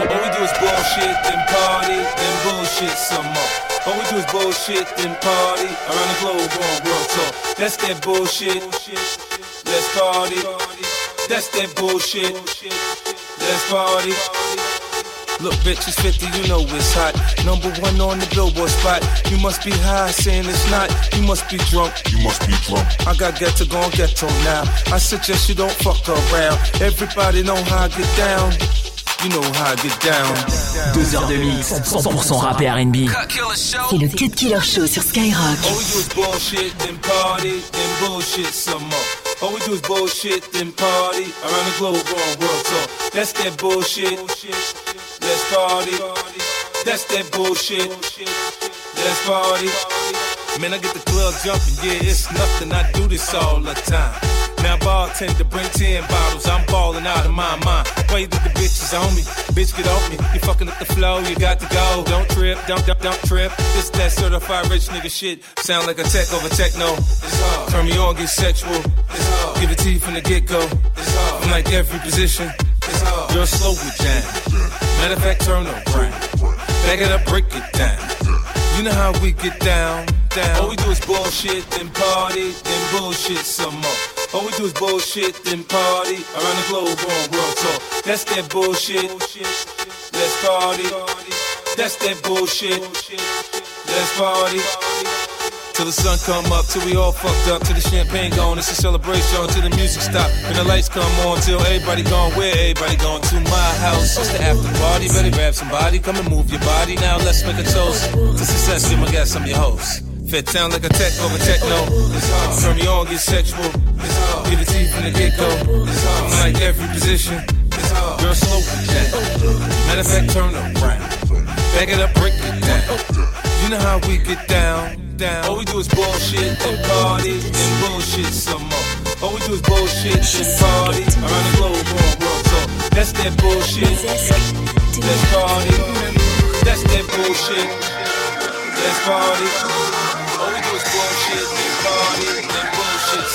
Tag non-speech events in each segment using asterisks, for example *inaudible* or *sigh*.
All we do is bullshit, then party, then bullshit some more. All we do is bullshit, then party around the globe on world tour. That's that bullshit. Let's party. That's that bullshit. Let's party. Look, bitch, it's 50, you know it's hot. Number one on the billboard spot. You must be high, saying it's not. You must be drunk. You must be drunk. I got get to go and get on now. I suggest you don't fuck around. Everybody know how I get down. You know how I get down. Deux heures de mix, 100% rap et R&B. C'est le Cut Killer Show sur Skyrock. All we do is bullshit, then party, then bullshit some more. All we do is bullshit, then party around the globe on world tour. That's that bullshit. Let's party. That's that bullshit. Let's party. Man, I get the club jumping, yeah, it's nothing. I do this all the time. Now bartender bring 10 bottles, I'm balling out of my mind. You think the bitches on me? Bitch, get off me. You fucking up the flow, you got to go. Don't trip, don't, don't, don't trip. This that certified rich nigga shit. Sound like a tech over techno. It's hard. Turn me on, get sexual. It's hard. Give it to you from the get go. It's hard. I'm like every position. It's hard. You're slow with jam. Matter of fact, turn around. Back it up, break it down. You know how we get down, down. All we do is bullshit, then party, then bullshit some more. All we do is bullshit, then party around the globe on world tour. That's that bullshit. Let's party. That's that bullshit. Let's party. Till the sun come up, till we all fucked up, till the champagne gone, it's a celebration, till the music stop, and the lights come on, till everybody gone, where everybody gone, to my house, it's the after party, better grab somebody, come and move your body, now let's make a toast, to success, you my guest, I'm your host. Fit sound like a tech over techno. Turn me on, get sexual. It to you from the get go. Like every position. Girl, slow down. Matter of fact, turn around. Back it up, break it down. You know how we get down, down. All we do is bullshit and party and bullshit some more. All we do is bullshit and party around the globe on world tour. That's that bullshit. Let's party. That's that bullshit. Let's party. Bullshit.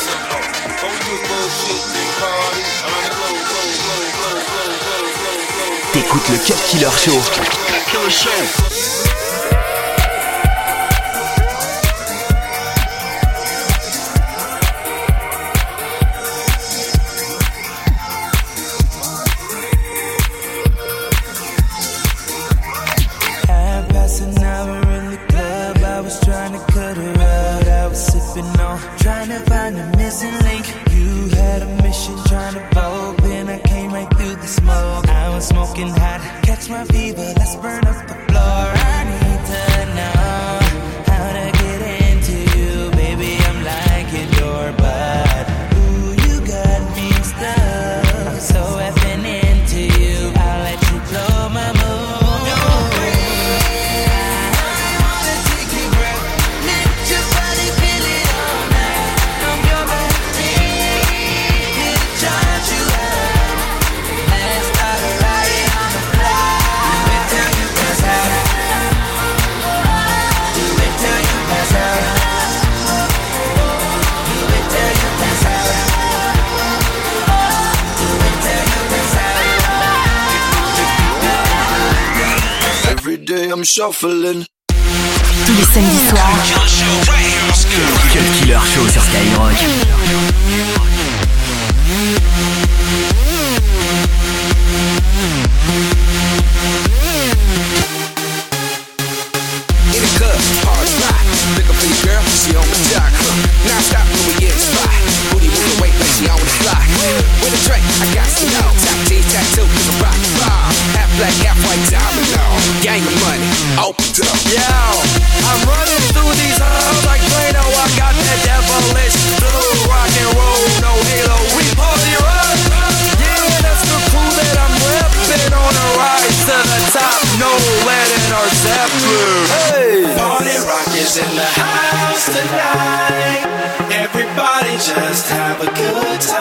T'écoutes le Cut Killer Show. Shuffling. Tous les samedis soirs, Cut Killer Show sur Skyrock. Tonight. Everybody just have a good time.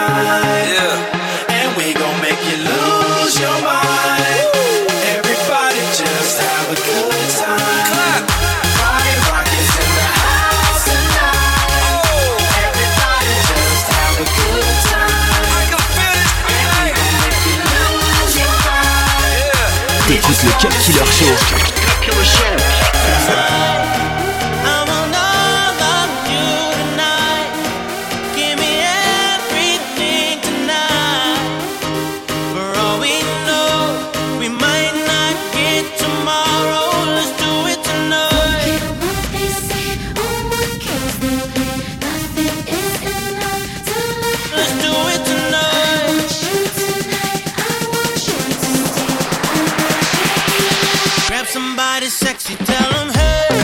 Tell them, hey.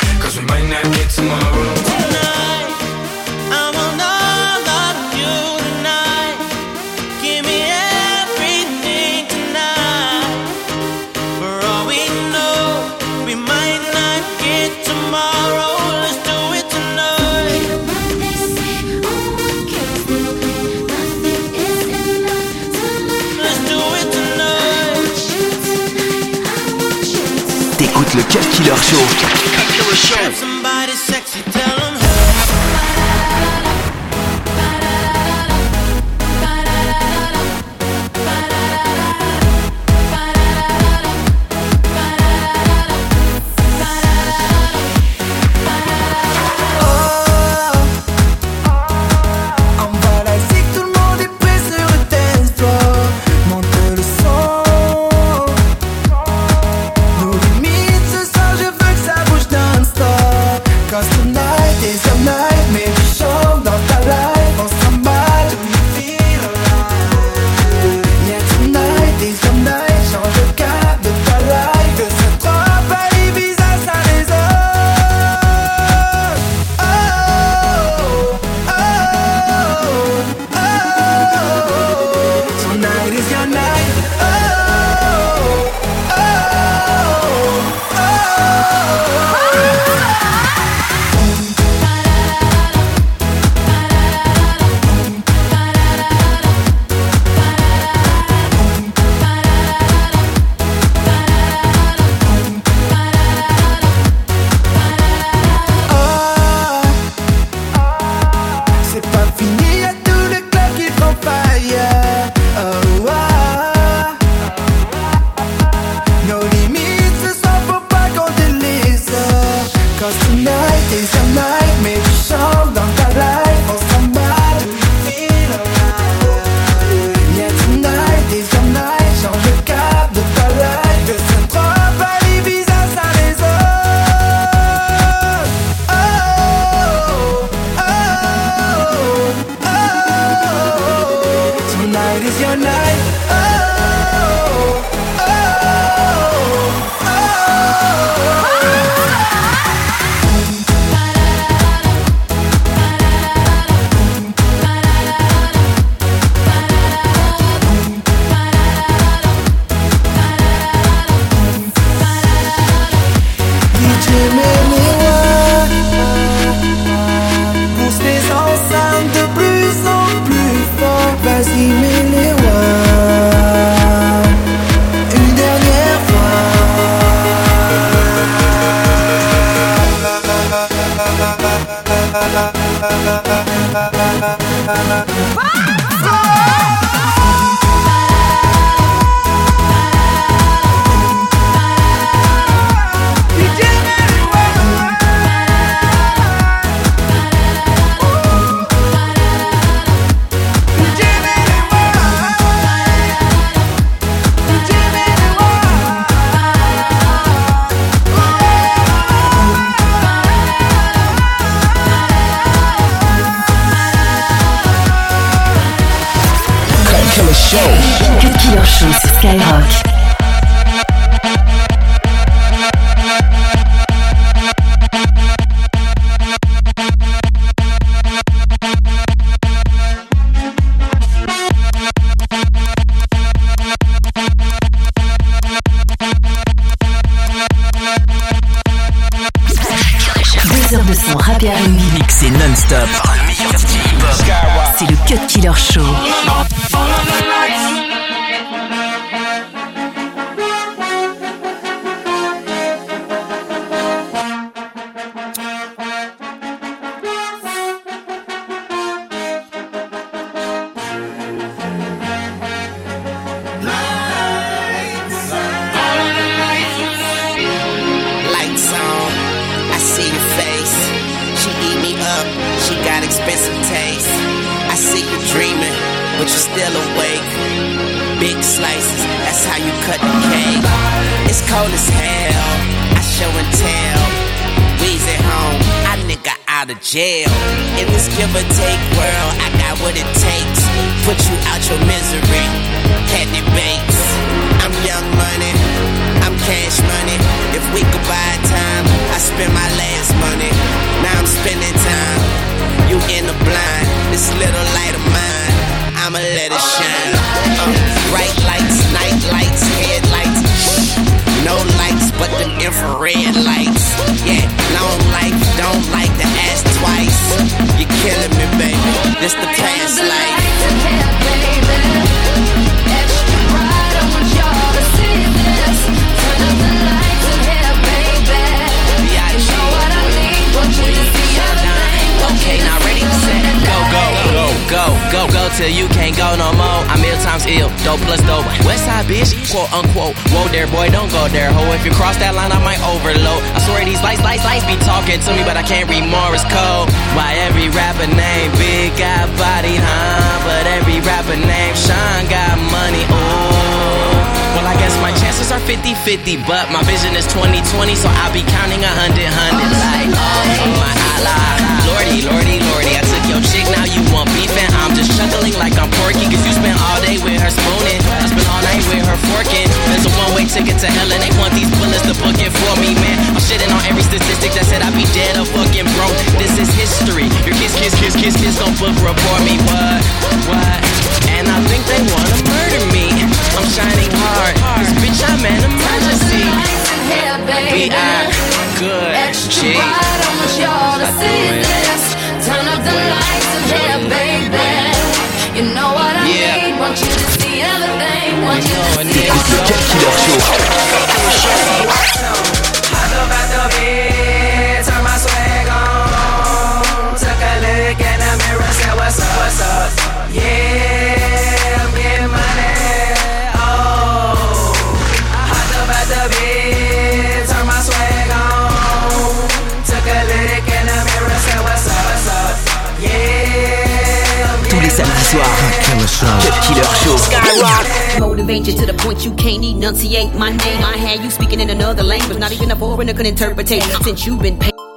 Cause we might not get tomorrow. tonight. I want all of you tonight. Give me everything tonight. For all we know, we might not get tomorrow. Let's do it tonight. Let's do it tonight. T'écoutes le Cut Killer Show. Grab somebody jail. In this give or take world, I got what it takes. Put you out your misery, candy bakes. I'm young money, I'm cash money. If we could buy time, I spend my last money. Now I'm spending time. You in the blind, this little light of mine. I'ma let it shine. Uh, bright lights, night lights, headlights. No lights but them infrared lights. Yeah, long life, don't like twice. You're killing me, baby. This the past life. Okay, now till you can't go no more. I'm ill times ill, dope plus dope. West side bitch, quote unquote. Whoa there, boy, don't go there, ho. If you cross that line, I might overload. I swear these lights, lights, lights be talking to me, but I can't read Morse code. Why every rapper name big got body, huh? But every rapper name Sean got money, oh. Well, I guess my chances are 50-50, but my vision is 2020, so I'll be counting a hundred hundreds. Like, oh, my Allah. Lordy, lordy, lordy, I took your chick, now you want beef, and I'm just chuckling like I'm porky, cause you spent all day with her spooning. I spent all night with her forking. There's a one-way ticket to hell, and they want these bullets to book it for me, man. I'm shitting on every statistic that said I'd be dead or fucking broke. This is history. Your kiss, kiss, kiss, kiss, kiss, gon' book report me, what, what? And I think they wanna murder me. I'm shining hard, cause bitch, I'm an emergency. B.I. Good, G. Turn up the lights in here, baby. You know what I Yeah. need. Want you to see everything. Want you to see Écoute le Cut Killer Show. Hop up out the bed, turn my swag on. Took a look in the mirror, said, What's up, what's up? Motivate you to the point you can't enunciate my name. I had you speaking in another language, not even a foreigner could interpret it. Since you've been paid.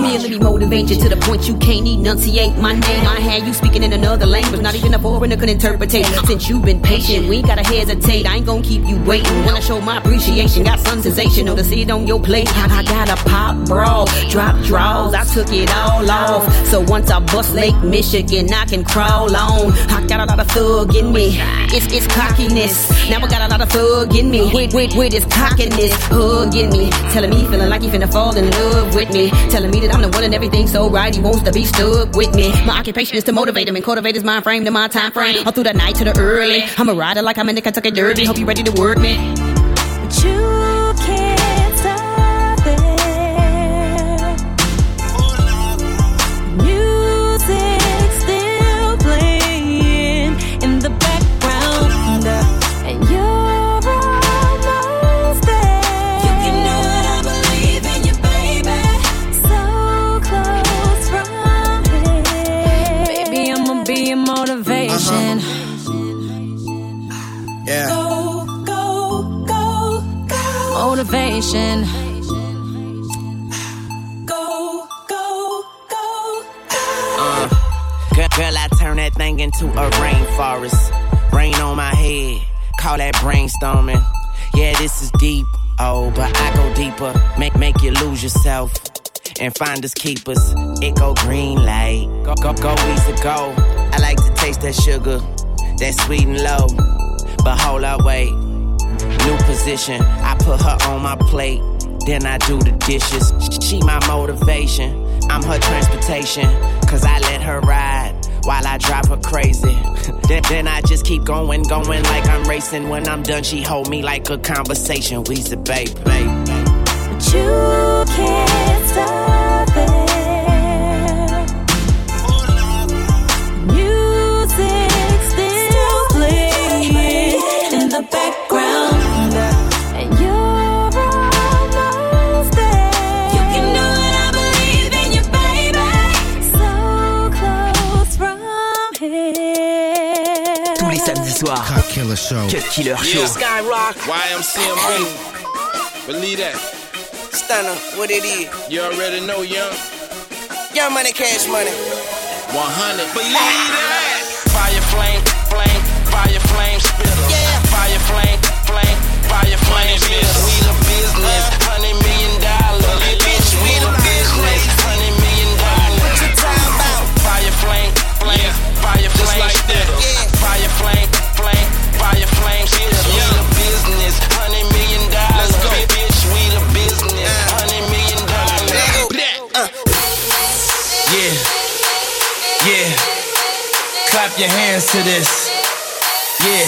Me motivate you to the point you can't enunciate my name. I had you speaking in another language, not even a foreigner could interpret. Since you've been patient, we ain't gotta hesitate. I ain't gonna keep you waiting. Wanna show my appreciation, got some sensational to see it on your plate. I, I got a pop brawl, drop draws, I took it all off. So once I bust Lake Michigan, I can crawl on. I got a lot of thug in me, it's it's cockiness. Now I got a lot of thug in me, with with with this cockiness, hugging me, telling me feeling like he finna fall in love with me, telling me that I'm the one and everything so right. He wants to be stuck with me. My occupation is to motivate him and cultivate his mind frame to my time frame. All through the night to the early. I'm a rider like I'm in the Kentucky Derby. Hope you ready to work me. But you and find us keepers. It go green light. Go go go. I like to taste that sugar, that sweet and low. But hold up, wait. New position. I put her on my plate. Then I do the dishes. She my motivation. I'm her transportation. Cause I let her ride while I drive her crazy. *laughs* then, then I just keep going, going like I'm racing. When I'm done, she hold me like a conversation. We's the babe, babe. But you can't stop it. Music still playing in the background, and you're almost there. You can do it, I believe in you, baby. So close from here. Tous les samedis soirs. Cut Killer Show. Cut Killer Show. Yeah, Skyrock. YMCMB. Believe that. Stunner, what it is. You already know, young. Young money, cash money. 100. Believe that. Your hands to this. Yeah.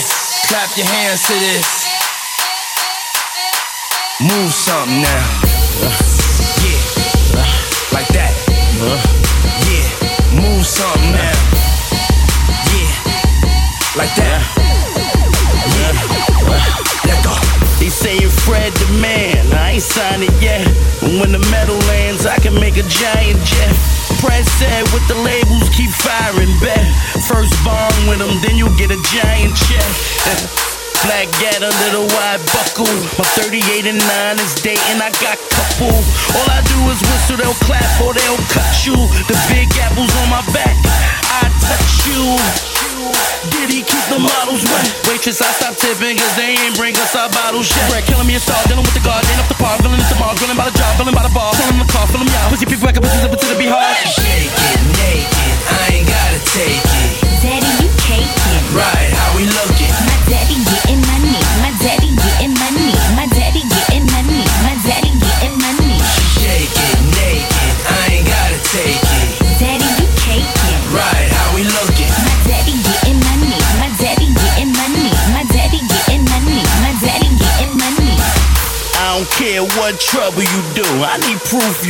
Clap your hands to this. Move something now. Yeah. Like that. Yeah. Move something now. Yeah. Like that. Yeah. Let go. They saying Fred the man, I ain't signed it yet. But when the metal lands, I can make a giant jet. Press said with the labels, keep firing bet. First bond with them, then you get a giant check. Black gat, a little wide buckle. My 38 and 9 is dating, I got couple. All I do is whistle, they'll clap or they'll cut you. The big apples on my back, I touch you. Did he keep the models wet? Waitress, I stopped tipping cause they ain't bring us our bottles yet. Bread killing me a star, dealing with the guard, ain't up the par, filling at the bar, grilling by the job, filling by the bar, filling the car, filling me out. Pussy pick back up, pussy zip it to the beat hard. Shake it naked, I ain't gotta take it.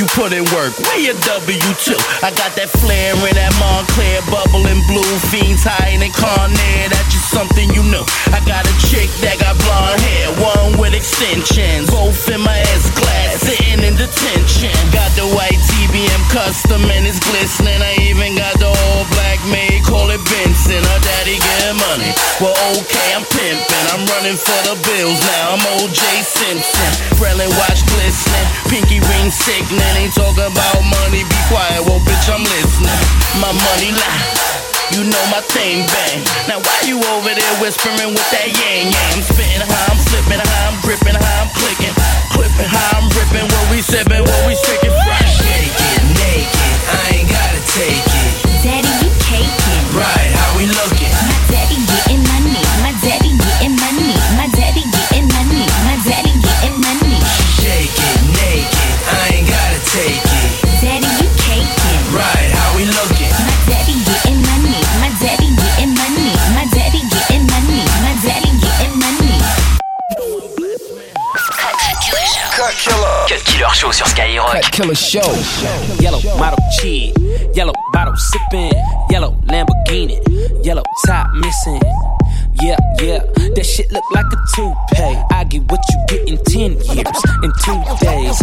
You put in work. Where your W2? I got that flare in that Montclair bubbling blue. Fiends high in Carnet. That's just something you know. I got a chick that got blonde hair, one with extensions. Both in my S class, detention. Got the white TBM custom and it's glistening. I even got the all black maid, call it Benson. Her daddy get money. Well, okay, I'm pimping. I'm running for the bills now. I'm OJ Simpson. Krellin watch glistening. Pinky ring sickening. Ain't talking about money. Be quiet. Well, bitch, I'm listening. My money lie. You know my thing bang. Now why you over there whispering with that yang yang? Spitting how I'm flipping, how I'm gripping, how I'm clicking, clipping, how I'm ripping. Killer Show. Yellow model cheese, yellow bottle sipping, yellow Lamborghini, yellow top missing. Yeah, yeah, That shit look like a toupee. I get what you get in 10 years, in two days.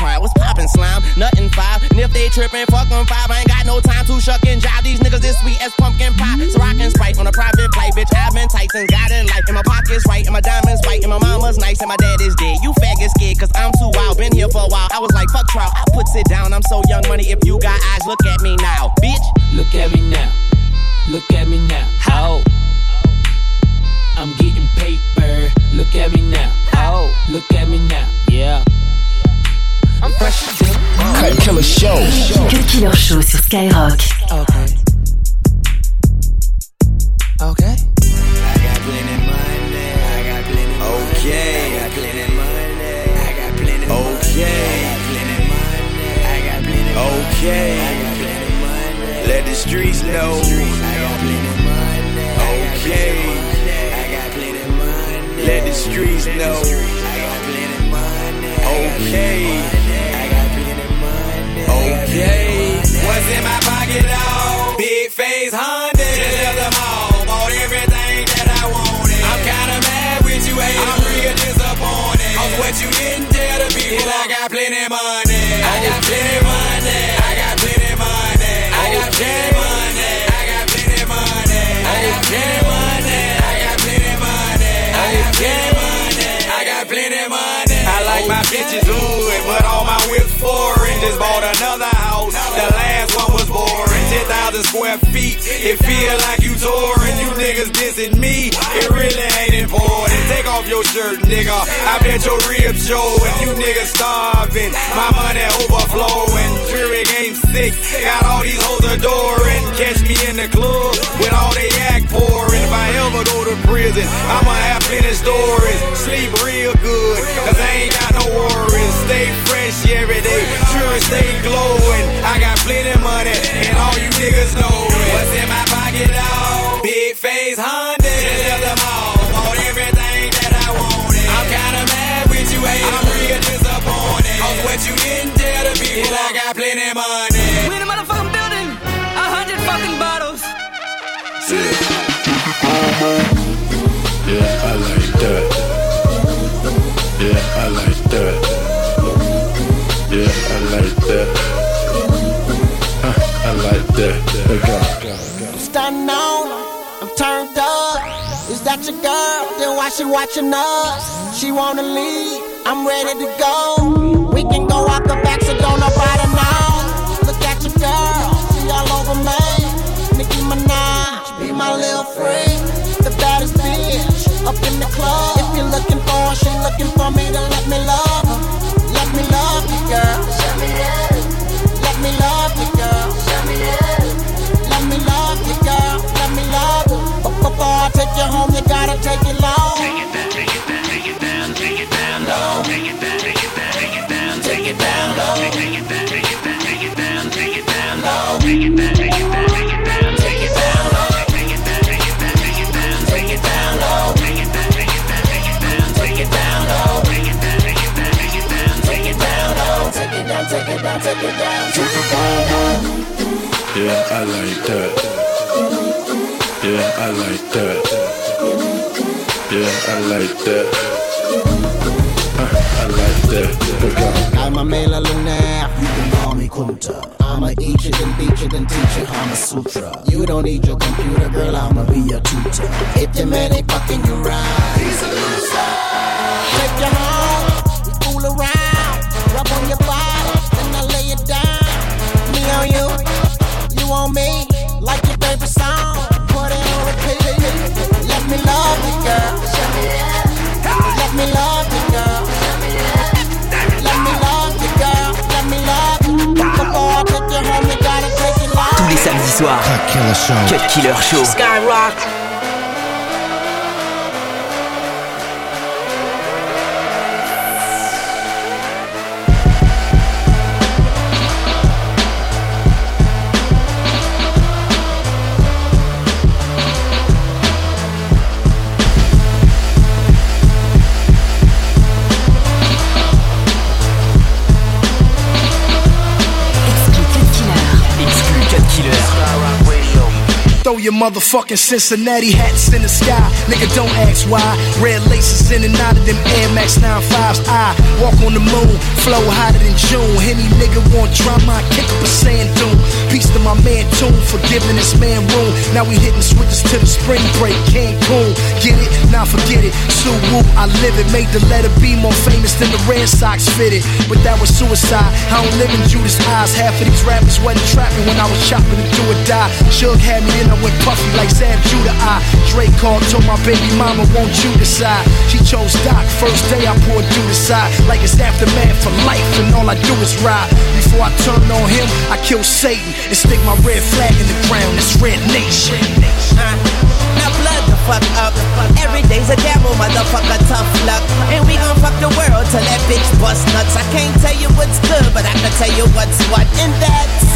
trying. What's poppin' slime? Nothing five. And if they trippin', fuck them five. I ain't got no time to shuck and jive. These niggas this sweet as pumpkin pie. So rockin' Sprite on a private flight, bitch. I've been tight since God in life. And my pockets right. And my diamonds white. And my mama's nice. And my dad is dead. You faggot scared cause I'm too wild. Been here for a while. I was like, fuck trial. I puts it down. I'm so young money. If you got eyes, look at me now. Bitch. Look at me now. Look at me now. How? I'm getting paper. Look at me now. Oh, look at me now. Yeah. I'm fresh as Cut Killer Show. Cut Killer Show sur Skyrock. Okay. Okay. I got plenty money. I got plenty Okay. I got plenty money. I got plenty Okay. I got plenty money. I got plenty Okay. I got plenty money. Let the streets know. I got plenty money. Okay. I got plenty money. Let the streets know. I got plenty money. Okay. Just bought another 10,000 square feet. It feel like you touring. You niggas dissing me. It really ain't important. Take off your shirt, nigga. I bet your ribs show and You niggas starving. My money overflowing. Fury game sick. Got all these hoes adoring. Catch me in the club with all they yak pouring. If I ever go to prison, I'ma have plenty stories. Sleep real good, cause I ain't got no worries. Stay fresh every day. Sure, stay glowing. I got plenty money, and all you niggas know it. What's in my pocket, dog? Big face Honda. Just left the mall. Bought everything that I wanted. I'm kinda mad with you, hey. I'm real disappointed. Cause what you didn't tell the people, I got plenty money. We in a motherfucking building. A hundred fucking bottles. Yeah, I like that. Yeah, I like that. Yeah, I like that. Huh, I like that. Go. Stunning on, I'm turned up. Is that your girl? Then why she watching us? She wanna leave, I'm ready to go. We can go out the back, so don't nobody know. Look at your girl, she all over me. Nicki Minaj, be my little friend. The baddest bitch up in the club. If you're looking for her, she looking for me, then let me love I take you home, you gotta take it long. Take it down, take it down, take it down, take it down low. Take it down, take it down, take it down, take it down low. Take it down, take it down, take it down, take it down low. Take it down, take it down, take it down, take it down low. Take it down, take it down, take it down, take it down low. Take it down, take it down, take it down, take it down low. Take it down, take it down, take it down, take it down low. Take it down, take it down, take it down, take it down. Yeah, I like that. Yeah, I like that. Yeah, I like that. Huh, I like that. I'm a male lunaire. You can call me Kunta. I'ma eat you, then beat you, then teach you Kama Sutra. You don't need your computer, girl. I'ma be your tutor. If your man ain't fucking you right, he's a loser. Take you home, we fool around, rub on your body, then I lay it down. Me on you, you on me, love you, girl. Let me love you, girl. Let me love you, girl. Let me love you. Before I take you home, you gotta take it long. Tous les samedis samedi soir. Cut Killer Show. Cut Killer Show. Skyrock. Your motherfucking Cincinnati hats in the sky. Nigga, don't ask why. Red laces in and out of them Air Max 95s. I walk on the moon, flow hotter than June. Any nigga want drama, I kick up a sand dune. Peace to my man Tune for giving this man room. Now we hitting switches to the spring break. Cancun, get it? Now forget it. Sue Woo, I live it. Made the letter B more famous than the Red Sox fitted. But that was suicide. I don't live in Judas eyes. Half of these rappers wasn't trapping when I was chopping to do or die. Suge had me, in I went puffy like Sam Judah. I Drake called, told my baby mama, won't you decide? She chose Doc. First day I poured you the side. Like it's aftermath for life, and all I do is ride. Before I turn on him, I kill Satan and stick my red flag in the ground. It's Red Nation. The fuck up. Every day's a gamble, motherfucker, tough luck. And we gon' fuck the world till that bitch bust nuts. I can't tell you what's good, but I can tell you what's what. And that's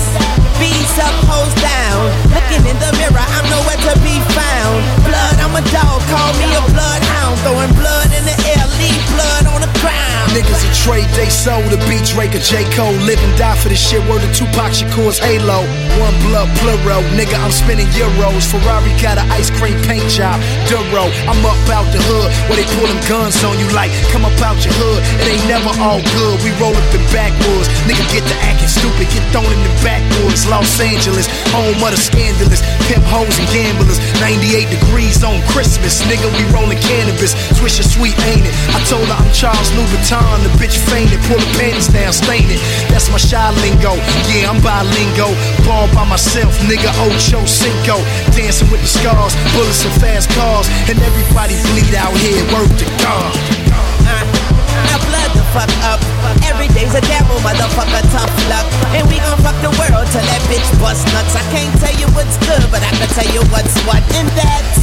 B's up, hoes down. Looking in the mirror, I'm nowhere to be found. Blood, I'm a dog, call me a bloodhound. Throwing blood in the air, leave blood on the ground. Niggas a trade they sold to beat Drake or J. Cole. Live and die for this shit. Word of Tupac Shakur's Halo. One blood plural. Nigga, I'm spending euros. Ferrari got an ice cream paint job. Duro. I'm up out the hood where they pull them guns on you like, come up out your hood. It ain't never all good. We roll up in backwoods. Nigga, get the acting stupid. Get thrown in the backwoods. Los Angeles, home of the scandalous. Pimp hoes and gamblers. 98 degrees on Christmas. Nigga, we rolling cannabis. Swisher sweet, ain't it? I told her I'm Charles Louboutin. The bitch fainted. Pull the panties down, stain it. That's my shy lingo. Yeah, I'm bilingo. Ball by myself, nigga. Ocho Cinco. Dancing with the scars. Bullets and fast cars. And everybody bleed out here. Word to God. Now blood the fuck up. Every day's a gamble, motherfucker, tough luck. And we gon' fuck the world till that bitch bust nuts. I can't tell you what's good, but I can tell you what's what. And that's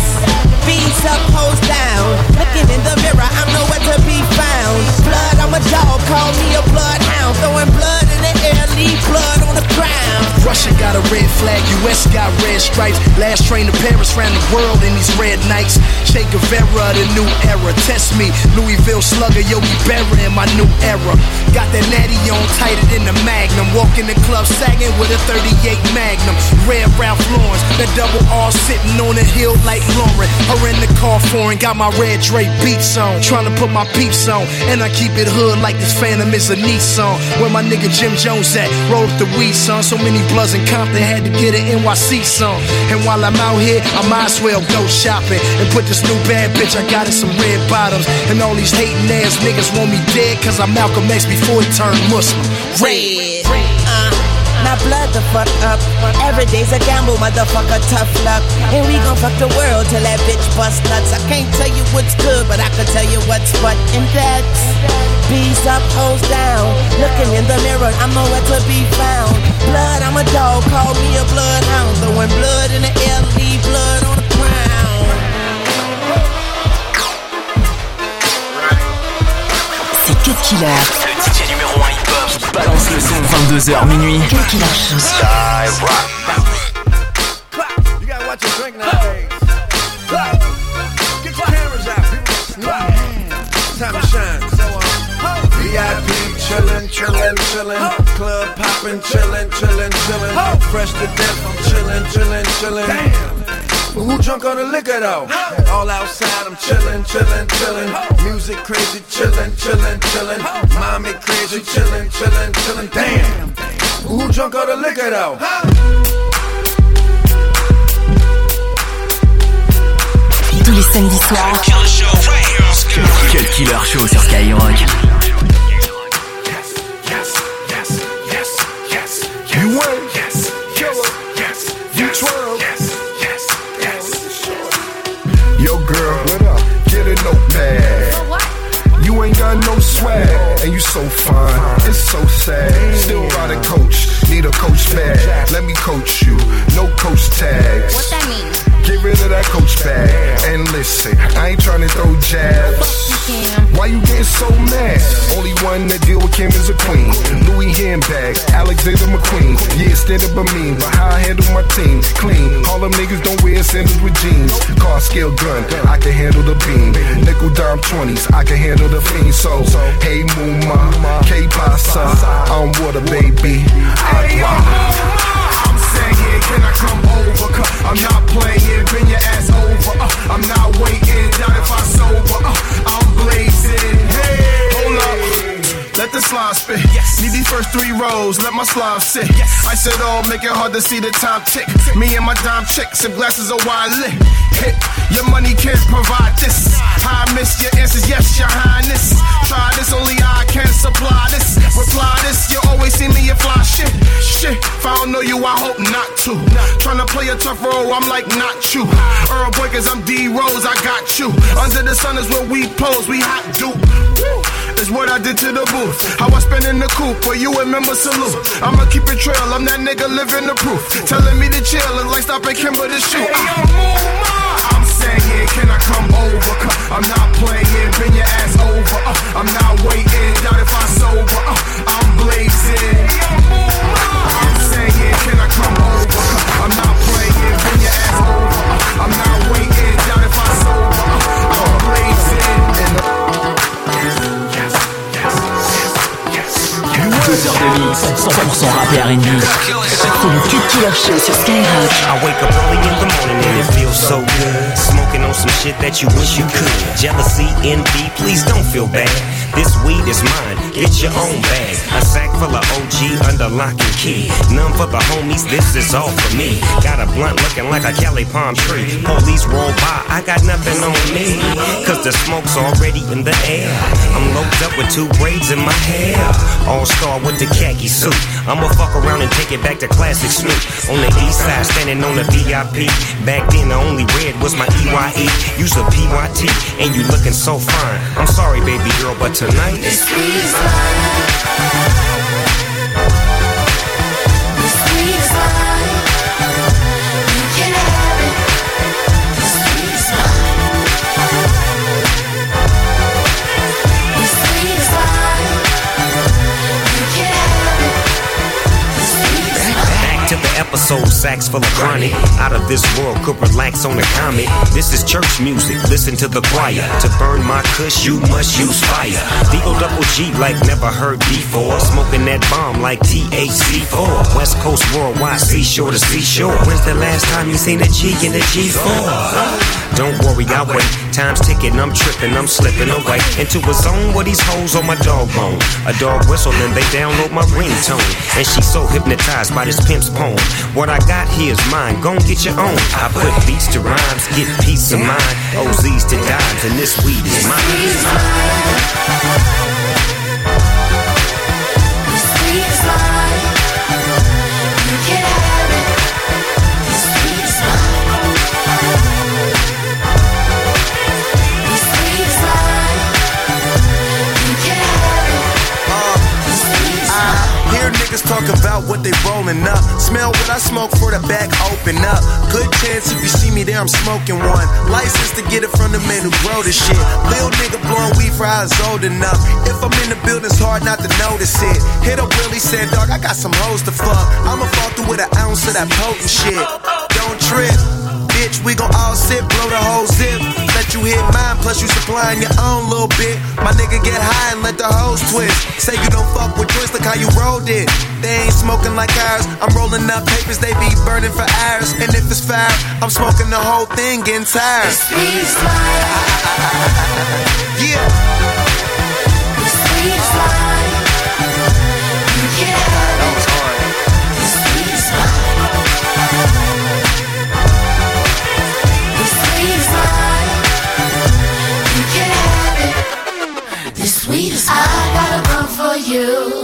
B's up, hoes down. Looking in the mirror, I'm nowhere to be found. Blood, I'm a dog, call me a bloodhound. Throwing blood in the air, leave blood on the ground. Russia got a red flag, US got red stripes. Last train to Paris ran the world in these red nights. Che Guevara, the new era. Test me, Louisville slugger, Yogi Berra in my new era. Got that natty on tighter than the Magnum. Walk in the club sagging with a 38 Magnum. Red Ralph Lauren, the double R sitting on a hill like Lauren. Her in the car foreign, got my red Dre beats on. Trying to put my peeps on, and I keep it hood like this Phantom is a Nissan. Where my nigga Jim Jones at? Roll up the weed, son. So many bloods in Compton had to get an NYC song. And while I'm out here, I might as well go shopping and put this new bad bitch I got in some red bottoms. And all these hating ass niggas want me dead cause I'm Malcolm X before he turned Muslim. Red. Uh, now blood the fuck up. Every day's a gamble, motherfucker, tough luck. And we gon' fuck the world till that bitch bust nuts. I can't tell you what's good, but I can tell you what's what. And that's B's up, hoes down. Looking in the mirror, I'm nowhere to be found. Blood, I'm a dog, call me a bloodhound. Throwing blood in the air, leave blood on Killer. Le DJ numéro 1 hip-hop Balance le son 22h minuit. Cut Killer Show. You gotta watch your drink nowadays. Get your cameras out. It's time to shine. So, um, VIP chillin', chillin', chillin'. Club poppin', chillin', chillin', chillin'. Fresh to death, I'm chillin', chillin', chillin'. Damn. But who drunk on the liquor though? All outside, I'm chillin', chillin', chillin'. Music crazy, chillin', chillin', chillin'. Mommy crazy, chillin', chillin', chillin'. Damn. But who drunk on the liquor though? Tous les samedis soirs. Cut Killer Show sur Skyrock. Swag, and you so fine. It's so sad. Still ride a coach, need a coach bag. Let me coach you, no coach tags. What that mean? Get rid of that coach bag and listen. I ain't trying to throw jabs. Why you getting so mad? Only one that deal with Kim is a queen. Louis handbag, Alexander McQueen. Yeah, stand up a mean, but how I handle my team? Clean. All them niggas don't wear sandals with jeans. Car scale gun, I can handle the beam. Nickel dime 20s, I can handle the fiend. So, hey Muma, K Pasa, I'm water baby. Agua. I'm saying saying, can I come over? I'm not playing, bend your ass over. Uh, I'm not waiting, doubt if I sober. Uh, I'm blazing. Hey. Let the slime spit. Yes. Need these first three rows, let my slime sit. Yes. I said all, make it hard to see the time tick. Me and my dime chick, sip glasses of wine lit. Hit. Your money can't provide this. I miss your answers, yes, your highness. Try this, only I can supply this. Reply this, you always see me a fly shit. Shit, if I don't know you, I hope not to. Tryna play a tough role, I'm like not you. Earl Boy, cause I'm D Rose, I got you. Under the sun is where we pose, we hot dupe. Is what I did to the booth. How I spend in the coop, where you remember salute. I'ma keep it trail, I'm that nigga living the proof. Telling me to chill, and like stopping Kimber to shoot. I'm saying, can I come over? I'm not playing, bend your ass over. Uh, I'm not waiting, doubt if I sober. Uh, I'm blazing. I'm 2 heures de mix, 100% rap et R&B. C'est le Cut Killer Show sur Skyrock. I wake up early in the morning and it feels so good. Shit that you wish you could. Jealousy, envy, please don't feel bad. This weed is mine, get your own bag. A sack full of OG under lock and key. None for the homies, this is all for me. Got a blunt looking like a Cali palm tree. Police roll by, I got nothing on me. Cause the smoke's already in the air. I'm loped up with two braids in my hair. All star with the khaki suit. I'ma fuck around and take it back to classic Snoop. On the east side, standing on the VIP. Back then, the only red was my EYE. Use a PYT, and you looking so fine. I'm sorry, baby girl, but tonight This weed episode, sacks full of chronic. Out of this world, could relax on a comet. This is church music, listen to the choir. To burn my kush, you must use fire. Deagle double G like never heard before. Smoking that bomb like THC4. West Coast worldwide, seashore to seashore. When's the last time you seen a G in a G4? Don't worry, I'll wait. Time's ticking, I'm tripping, I'm slipping away into a zone where these hoes on my dog bone. A dog whistle and they download my ringtone. And she's so hypnotized by this pimp's poem. What I got here is mine, gon' get your own. I put beats to rhymes, get peace of mind. OZs to dimes, and this weed is mine. This weed is mine. Niggas talk about what they rolling up. Smell what I smoke for the back open up. Good chance if you see me there, I'm smoking one. License to get it from the man who grow the shit. Lil nigga blowing weed for was old enough. If I'm in the building, it's hard not to notice it. Hit up Willie, said, dog, I got some hoes to fuck. I'ma fall through with an ounce of that potent shit. Don't trip. Bitch, we gon' all sit, blow the whole zip. Let you hit mine, plus you supplying your own little bit. My nigga get high and let the hoes twist. Say you don't fuck with joints, look how you rolled it. They ain't smoking like ours. I'm rolling up papers, they be burning for hours. And if it's fire, I'm smoking the whole thing, getting tired. This weed is mine. Yeah. Weed You